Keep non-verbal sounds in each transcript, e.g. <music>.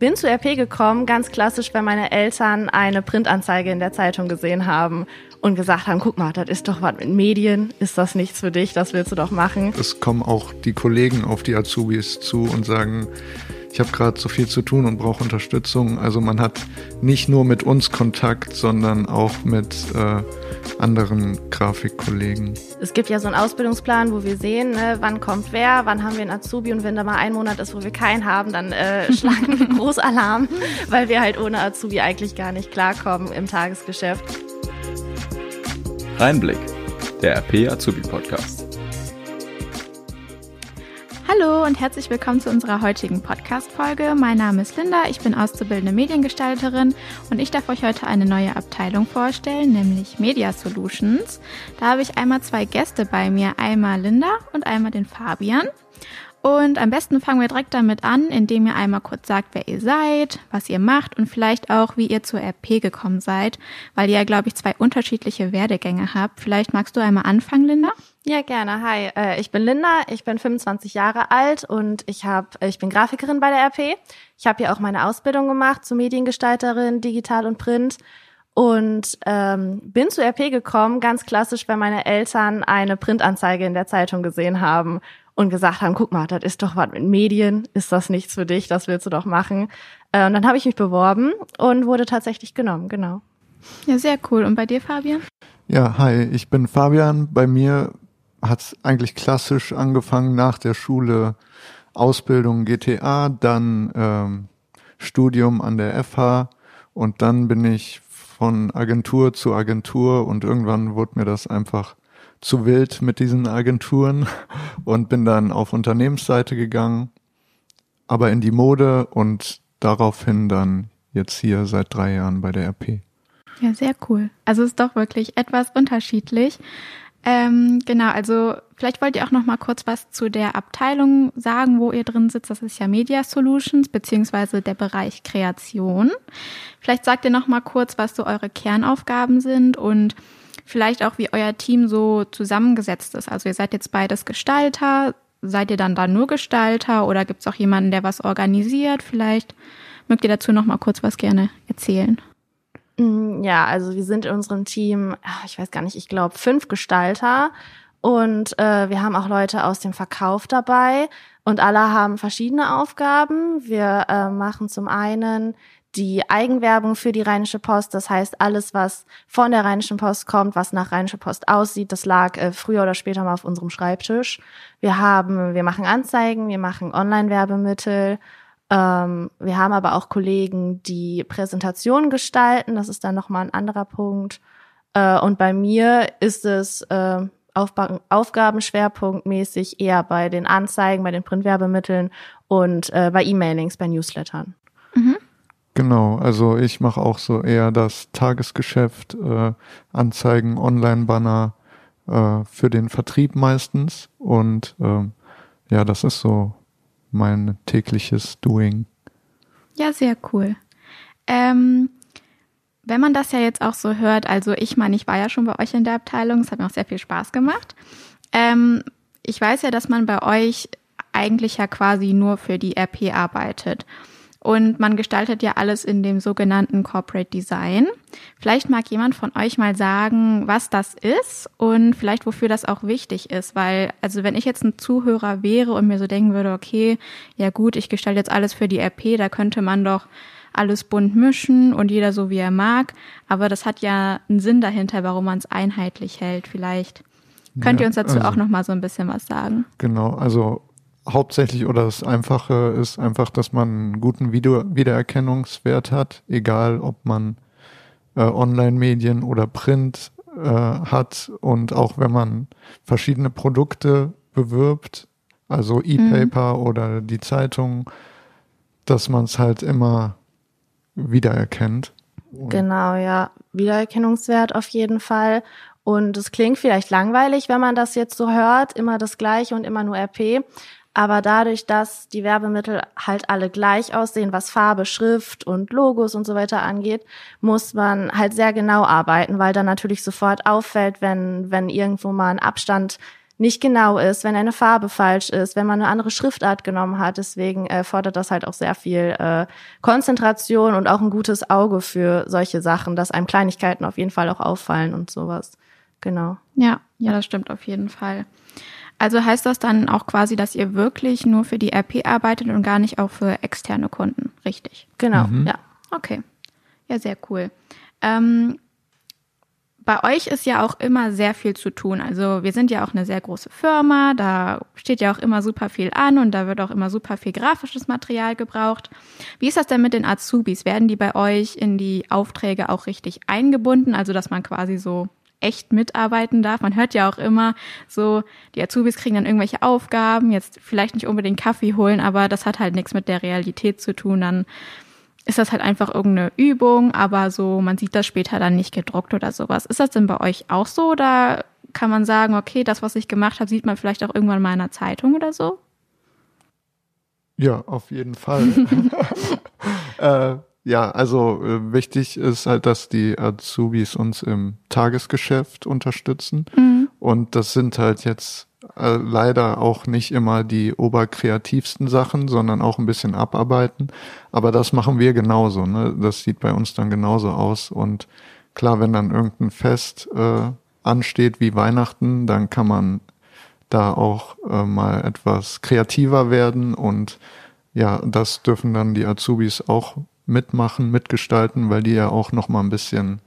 Bin zu RP gekommen, ganz klassisch, weil meine Eltern eine Printanzeige in der Zeitung gesehen haben und gesagt haben, guck mal, das ist doch was mit Medien, ist das nichts für dich, das willst du doch machen. Es kommen auch die Kollegen auf die Azubis zu und sagen, ich habe gerade so viel zu tun und brauche Unterstützung. Also man hat nicht nur mit uns Kontakt, sondern auch mit äh, anderen Grafikkollegen. Es gibt ja so einen Ausbildungsplan, wo wir sehen, ne, wann kommt wer, wann haben wir einen Azubi und wenn da mal ein Monat ist, wo wir keinen haben, dann äh, <laughs> schlagen wir Großalarm, weil wir halt ohne Azubi eigentlich gar nicht klarkommen im Tagesgeschäft. Reinblick, der RP Azubi Podcast. Und herzlich willkommen zu unserer heutigen Podcast-Folge. Mein Name ist Linda, ich bin auszubildende Mediengestalterin und ich darf euch heute eine neue Abteilung vorstellen, nämlich Media Solutions. Da habe ich einmal zwei Gäste bei mir, einmal Linda und einmal den Fabian. Und am besten fangen wir direkt damit an, indem ihr einmal kurz sagt, wer ihr seid, was ihr macht und vielleicht auch, wie ihr zur RP gekommen seid, weil ihr ja, glaube ich, zwei unterschiedliche Werdegänge habt. Vielleicht magst du einmal anfangen, Linda? Ja, gerne. Hi, äh, ich bin Linda, ich bin 25 Jahre alt und ich hab, ich bin Grafikerin bei der RP. Ich habe hier auch meine Ausbildung gemacht zur Mediengestalterin, Digital und Print und ähm, bin zu RP gekommen, ganz klassisch, weil meine Eltern eine Printanzeige in der Zeitung gesehen haben und gesagt haben, guck mal, das ist doch was mit Medien, ist das nichts für dich, das willst du doch machen. Äh, und dann habe ich mich beworben und wurde tatsächlich genommen, genau. Ja, sehr cool. Und bei dir, Fabian? Ja, hi, ich bin Fabian. Bei mir hat eigentlich klassisch angefangen nach der Schule Ausbildung GTA, dann ähm, Studium an der FH und dann bin ich von Agentur zu Agentur und irgendwann wurde mir das einfach zu wild mit diesen Agenturen <laughs> und bin dann auf Unternehmensseite gegangen, aber in die Mode und daraufhin dann jetzt hier seit drei Jahren bei der RP. Ja, sehr cool. Also ist doch wirklich etwas unterschiedlich. Ähm, genau, also vielleicht wollt ihr auch noch mal kurz was zu der Abteilung sagen, wo ihr drin sitzt. Das ist ja Media Solutions beziehungsweise der Bereich Kreation. Vielleicht sagt ihr noch mal kurz, was so eure Kernaufgaben sind und vielleicht auch, wie euer Team so zusammengesetzt ist. Also ihr seid jetzt beides Gestalter. Seid ihr dann da nur Gestalter oder gibt es auch jemanden, der was organisiert? Vielleicht mögt ihr dazu noch mal kurz was gerne erzählen. Mm, ja, also wir sind in unserem Team, ah, ich weiß gar nicht, ich glaube fünf Gestalter und äh, wir haben auch Leute aus dem Verkauf dabei und alle haben verschiedene Aufgaben. Wir äh, machen zum einen die Eigenwerbung für die Rheinische Post. Das heißt, alles, was von der Rheinischen Post kommt, was nach Rheinische Post aussieht, das lag äh, früher oder später mal auf unserem Schreibtisch. Wir haben, wir machen Anzeigen, wir machen Online-Werbemittel. Ähm, wir haben aber auch Kollegen, die Präsentationen gestalten. Das ist dann nochmal ein anderer Punkt. Äh, und bei mir ist es äh, Aufgabenschwerpunktmäßig eher bei den Anzeigen, bei den Printwerbemitteln und äh, bei E-Mailings, bei Newslettern. Mhm. Genau, also ich mache auch so eher das Tagesgeschäft, äh, Anzeigen, Online-Banner äh, für den Vertrieb meistens. Und ähm, ja, das ist so mein tägliches Doing. Ja, sehr cool. Ähm, wenn man das ja jetzt auch so hört, also ich meine, ich war ja schon bei euch in der Abteilung, es hat mir auch sehr viel Spaß gemacht. Ähm, ich weiß ja, dass man bei euch eigentlich ja quasi nur für die RP arbeitet. Und man gestaltet ja alles in dem sogenannten Corporate Design. Vielleicht mag jemand von euch mal sagen, was das ist und vielleicht wofür das auch wichtig ist, weil, also wenn ich jetzt ein Zuhörer wäre und mir so denken würde, okay, ja gut, ich gestalte jetzt alles für die RP, da könnte man doch alles bunt mischen und jeder so wie er mag, aber das hat ja einen Sinn dahinter, warum man es einheitlich hält. Vielleicht könnt ja, ihr uns dazu also, auch noch mal so ein bisschen was sagen? Genau, also hauptsächlich oder das Einfache ist einfach, dass man einen guten Video Wiedererkennungswert hat, egal ob man äh, Online-Medien oder Print äh, hat und auch wenn man verschiedene Produkte bewirbt, also E-Paper mhm. oder die Zeitung, dass man es halt immer wiedererkennt. Genau, ja. Wiedererkennungswert auf jeden Fall. Und es klingt vielleicht langweilig, wenn man das jetzt so hört, immer das gleiche und immer nur RP. Aber dadurch, dass die Werbemittel halt alle gleich aussehen, was Farbe, Schrift und Logos und so weiter angeht, muss man halt sehr genau arbeiten, weil dann natürlich sofort auffällt, wenn, wenn irgendwo mal ein Abstand nicht genau ist, wenn eine Farbe falsch ist, wenn man eine andere Schriftart genommen hat. Deswegen äh, fordert das halt auch sehr viel äh, Konzentration und auch ein gutes Auge für solche Sachen, dass einem Kleinigkeiten auf jeden Fall auch auffallen und sowas. Genau. Ja, ja, das stimmt auf jeden Fall. Also heißt das dann auch quasi, dass ihr wirklich nur für die RP arbeitet und gar nicht auch für externe Kunden, richtig? Genau, mhm. ja. Okay. Ja, sehr cool. Ähm, bei euch ist ja auch immer sehr viel zu tun. Also wir sind ja auch eine sehr große Firma, da steht ja auch immer super viel an und da wird auch immer super viel grafisches Material gebraucht. Wie ist das denn mit den Azubis? Werden die bei euch in die Aufträge auch richtig eingebunden? Also dass man quasi so echt mitarbeiten darf. Man hört ja auch immer so, die Azubis kriegen dann irgendwelche Aufgaben, jetzt vielleicht nicht unbedingt Kaffee holen, aber das hat halt nichts mit der Realität zu tun. Dann ist das halt einfach irgendeine Übung, aber so, man sieht das später dann nicht gedruckt oder sowas. Ist das denn bei euch auch so oder kann man sagen, okay, das, was ich gemacht habe, sieht man vielleicht auch irgendwann mal in einer Zeitung oder so? Ja, auf jeden Fall. <laughs> <laughs> äh, ja, also äh, wichtig ist halt, dass die Azubis uns im Tagesgeschäft unterstützen. Mhm. Und das sind halt jetzt äh, leider auch nicht immer die oberkreativsten Sachen, sondern auch ein bisschen abarbeiten. Aber das machen wir genauso. Ne? Das sieht bei uns dann genauso aus. Und klar, wenn dann irgendein Fest äh, ansteht wie Weihnachten, dann kann man da auch äh, mal etwas kreativer werden und ja, das dürfen dann die Azubis auch mitmachen, mitgestalten, weil die ja auch noch mal ein bisschen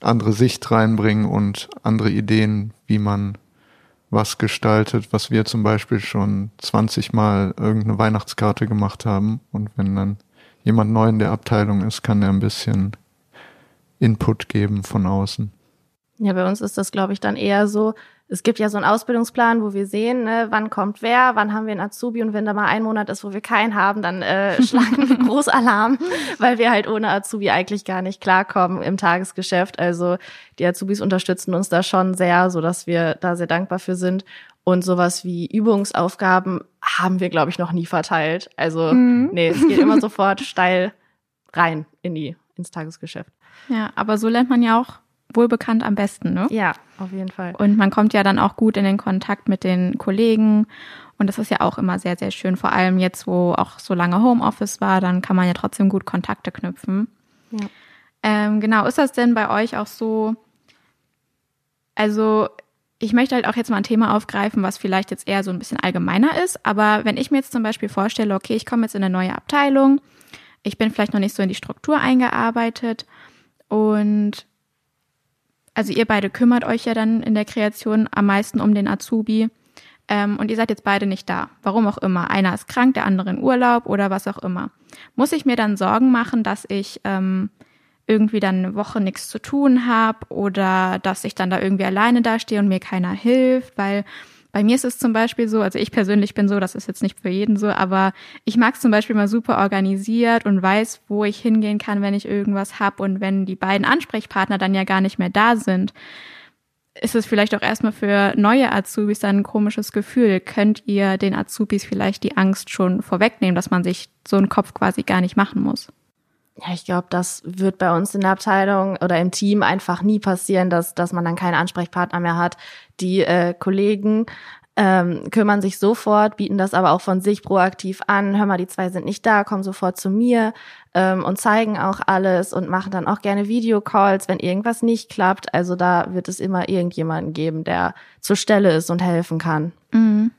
andere Sicht reinbringen und andere Ideen, wie man was gestaltet, was wir zum Beispiel schon 20 Mal irgendeine Weihnachtskarte gemacht haben. Und wenn dann jemand neu in der Abteilung ist, kann er ein bisschen Input geben von außen. Ja, bei uns ist das, glaube ich, dann eher so, es gibt ja so einen Ausbildungsplan, wo wir sehen, ne, wann kommt wer, wann haben wir einen Azubi und wenn da mal ein Monat ist, wo wir keinen haben, dann äh, <laughs> schlagen wir Großalarm, weil wir halt ohne Azubi eigentlich gar nicht klarkommen im Tagesgeschäft. Also die Azubis unterstützen uns da schon sehr, so dass wir da sehr dankbar für sind. Und sowas wie Übungsaufgaben haben wir, glaube ich, noch nie verteilt. Also mhm. nee, es geht immer <laughs> sofort steil rein in die ins Tagesgeschäft. Ja, aber so lernt man ja auch wohlbekannt am besten, ne? Ja, auf jeden Fall. Und man kommt ja dann auch gut in den Kontakt mit den Kollegen. Und das ist ja auch immer sehr, sehr schön. Vor allem jetzt, wo auch so lange Homeoffice war, dann kann man ja trotzdem gut Kontakte knüpfen. Ja. Ähm, genau, ist das denn bei euch auch so? Also, ich möchte halt auch jetzt mal ein Thema aufgreifen, was vielleicht jetzt eher so ein bisschen allgemeiner ist. Aber wenn ich mir jetzt zum Beispiel vorstelle, okay, ich komme jetzt in eine neue Abteilung, ich bin vielleicht noch nicht so in die Struktur eingearbeitet und also ihr beide kümmert euch ja dann in der Kreation am meisten um den Azubi. Ähm, und ihr seid jetzt beide nicht da. Warum auch immer. Einer ist krank, der andere in Urlaub oder was auch immer. Muss ich mir dann Sorgen machen, dass ich ähm, irgendwie dann eine Woche nichts zu tun habe oder dass ich dann da irgendwie alleine dastehe und mir keiner hilft, weil bei mir ist es zum Beispiel so, also ich persönlich bin so, das ist jetzt nicht für jeden so, aber ich mag es zum Beispiel mal super organisiert und weiß, wo ich hingehen kann, wenn ich irgendwas hab und wenn die beiden Ansprechpartner dann ja gar nicht mehr da sind, ist es vielleicht auch erstmal für neue Azubis dann ein komisches Gefühl. Könnt ihr den Azubis vielleicht die Angst schon vorwegnehmen, dass man sich so einen Kopf quasi gar nicht machen muss? Ja, ich glaube, das wird bei uns in der Abteilung oder im Team einfach nie passieren, dass, dass man dann keinen Ansprechpartner mehr hat. Die äh, Kollegen ähm, kümmern sich sofort, bieten das aber auch von sich proaktiv an. Hör mal, die zwei sind nicht da, komm sofort zu mir ähm, und zeigen auch alles und machen dann auch gerne Videocalls, wenn irgendwas nicht klappt. Also da wird es immer irgendjemanden geben, der zur Stelle ist und helfen kann. Mhm.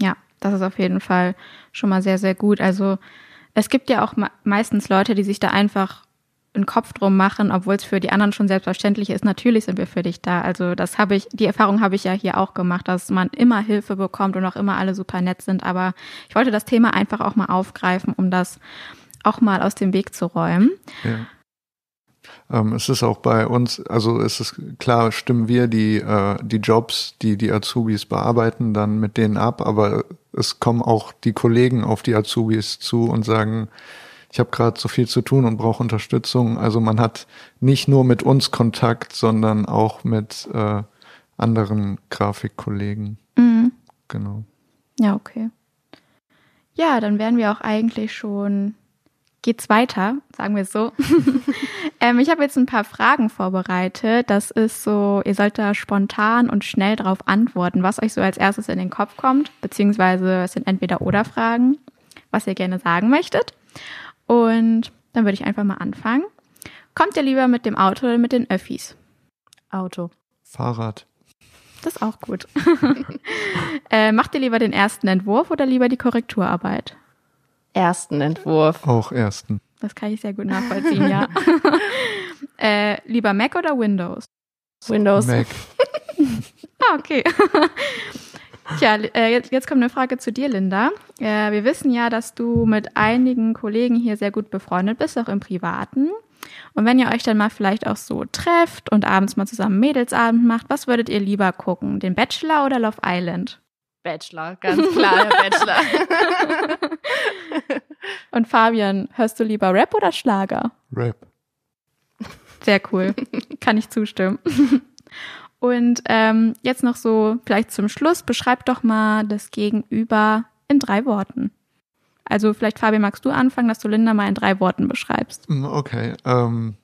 Ja, das ist auf jeden Fall schon mal sehr, sehr gut. Also es gibt ja auch meistens Leute, die sich da einfach einen Kopf drum machen, obwohl es für die anderen schon selbstverständlich ist. Natürlich sind wir für dich da. Also das habe ich, die Erfahrung habe ich ja hier auch gemacht, dass man immer Hilfe bekommt und auch immer alle super nett sind. Aber ich wollte das Thema einfach auch mal aufgreifen, um das auch mal aus dem Weg zu räumen. Ja. Ähm, es ist auch bei uns, also es ist klar, stimmen wir die, äh, die Jobs, die die Azubis bearbeiten, dann mit denen ab, aber es kommen auch die Kollegen auf die Azubis zu und sagen, ich habe gerade so viel zu tun und brauche Unterstützung. Also man hat nicht nur mit uns Kontakt, sondern auch mit äh, anderen Grafikkollegen. Mhm. Genau. Ja, okay. Ja, dann wären wir auch eigentlich schon geht's weiter, sagen wir es so. <laughs> ähm, ich habe jetzt ein paar Fragen vorbereitet. Das ist so, ihr sollt da spontan und schnell darauf antworten, was euch so als erstes in den Kopf kommt, beziehungsweise es sind entweder oder Fragen, was ihr gerne sagen möchtet. Und dann würde ich einfach mal anfangen. Kommt ihr lieber mit dem Auto oder mit den Öffis? Auto. Fahrrad. Das ist auch gut. <laughs> äh, macht ihr lieber den ersten Entwurf oder lieber die Korrekturarbeit? Ersten Entwurf. Auch ersten. Das kann ich sehr gut nachvollziehen, ja. <laughs> äh, lieber Mac oder Windows? Windows. Mac. <laughs> Ah, okay. <laughs> Tja, äh, jetzt, jetzt kommt eine Frage zu dir, Linda. Äh, wir wissen ja, dass du mit einigen Kollegen hier sehr gut befreundet bist, auch im Privaten. Und wenn ihr euch dann mal vielleicht auch so trefft und abends mal zusammen Mädelsabend macht, was würdet ihr lieber gucken? Den Bachelor oder Love Island? Bachelor, ganz klar, der Bachelor. <laughs> Und Fabian, hörst du lieber Rap oder Schlager? Rap. Sehr cool. Kann ich zustimmen. Und ähm, jetzt noch so, vielleicht zum Schluss, beschreib doch mal das Gegenüber in drei Worten. Also vielleicht, Fabian, magst du anfangen, dass du Linda mal in drei Worten beschreibst? Mm, Okay. Ähm,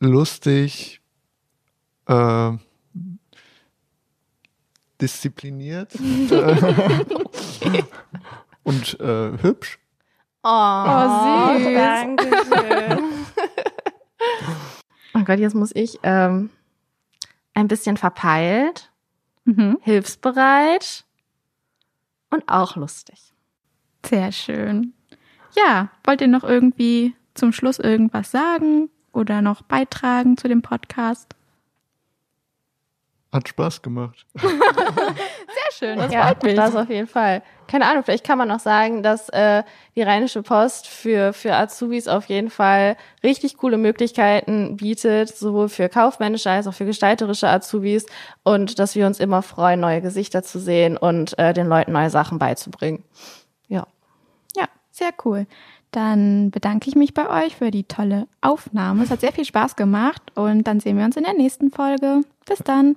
lustig. Äh, diszipliniert. <laughs> <laughs> und äh, hübsch. Oh, süß. Dankeschön. oh Gott, jetzt muss ich ähm, ein bisschen verpeilt, Mhm. hilfsbereit und auch lustig. Sehr schön. Ja, wollt ihr noch irgendwie zum Schluss irgendwas sagen oder noch beitragen zu dem Podcast? Hat Spaß gemacht. <laughs> Sehr schön, das ja, freut mich. das auf jeden Fall. Keine Ahnung, vielleicht kann man noch sagen, dass äh, die Rheinische Post für, für Azubis auf jeden Fall richtig coole Möglichkeiten bietet, sowohl für kaufmännische als auch für gestalterische Azubis und dass wir uns immer freuen, neue Gesichter zu sehen und äh, den Leuten neue Sachen beizubringen. Ja. Ja, sehr cool. Dann bedanke ich mich bei euch für die tolle Aufnahme. Es hat sehr viel Spaß gemacht und dann sehen wir uns in der nächsten Folge. Bis dann.